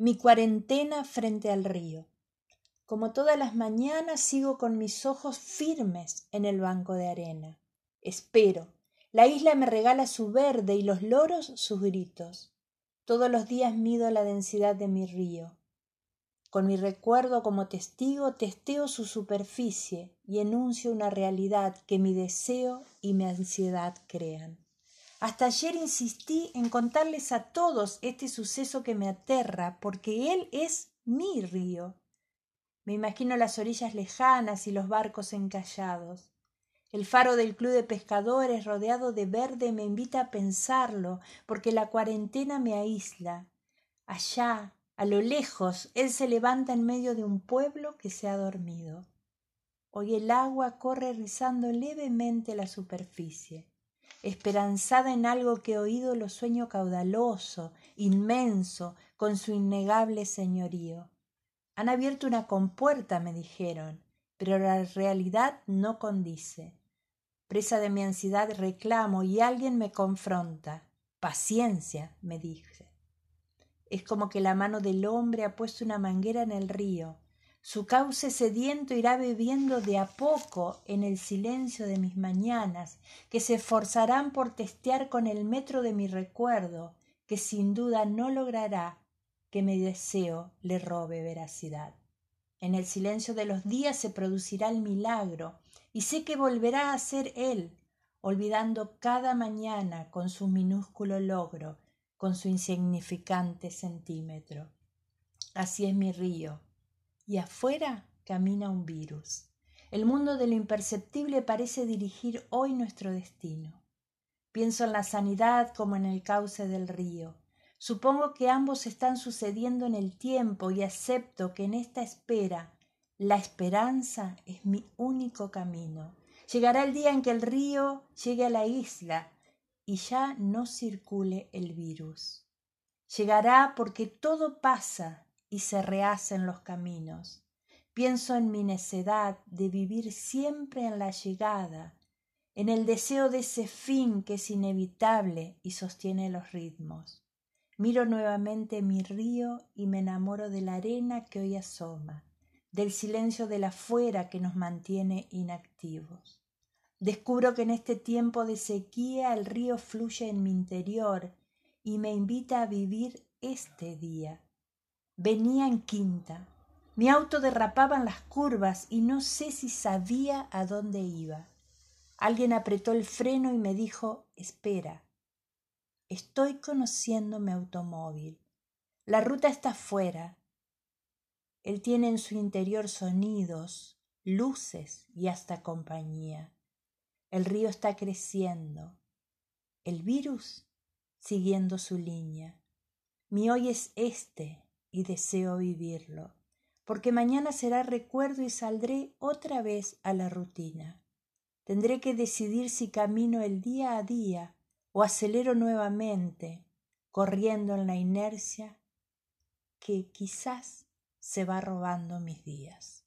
Mi cuarentena frente al río. Como todas las mañanas sigo con mis ojos firmes en el banco de arena. Espero. La isla me regala su verde y los loros sus gritos. Todos los días mido la densidad de mi río. Con mi recuerdo como testigo testeo su superficie y enuncio una realidad que mi deseo y mi ansiedad crean. Hasta ayer insistí en contarles a todos este suceso que me aterra, porque él es mi río. Me imagino las orillas lejanas y los barcos encallados. El faro del club de pescadores rodeado de verde me invita a pensarlo, porque la cuarentena me aísla. Allá, a lo lejos, él se levanta en medio de un pueblo que se ha dormido. Hoy el agua corre rizando levemente la superficie esperanzada en algo que he oído lo sueño caudaloso, inmenso, con su innegable señorío. Han abierto una compuerta, me dijeron, pero la realidad no condice. Presa de mi ansiedad reclamo y alguien me confronta. Paciencia, me dije. Es como que la mano del hombre ha puesto una manguera en el río, su cauce sediento irá bebiendo de a poco en el silencio de mis mañanas, que se esforzarán por testear con el metro de mi recuerdo, que sin duda no logrará que mi deseo le robe veracidad. En el silencio de los días se producirá el milagro, y sé que volverá a ser él, olvidando cada mañana con su minúsculo logro, con su insignificante centímetro. Así es mi río, y afuera camina un virus. El mundo de lo imperceptible parece dirigir hoy nuestro destino. Pienso en la sanidad como en el cauce del río. Supongo que ambos están sucediendo en el tiempo y acepto que en esta espera la esperanza es mi único camino. Llegará el día en que el río llegue a la isla y ya no circule el virus. Llegará porque todo pasa y se rehacen los caminos. Pienso en mi necedad de vivir siempre en la llegada, en el deseo de ese fin que es inevitable y sostiene los ritmos. Miro nuevamente mi río y me enamoro de la arena que hoy asoma, del silencio de la fuera que nos mantiene inactivos. Descubro que en este tiempo de sequía el río fluye en mi interior y me invita a vivir este día, Venía en quinta. Mi auto derrapaba en las curvas y no sé si sabía a dónde iba. Alguien apretó el freno y me dijo Espera. Estoy conociendo mi automóvil. La ruta está fuera. Él tiene en su interior sonidos, luces y hasta compañía. El río está creciendo. El virus siguiendo su línea. Mi hoy es este, y deseo vivirlo, porque mañana será recuerdo y saldré otra vez a la rutina. Tendré que decidir si camino el día a día o acelero nuevamente, corriendo en la inercia que quizás se va robando mis días.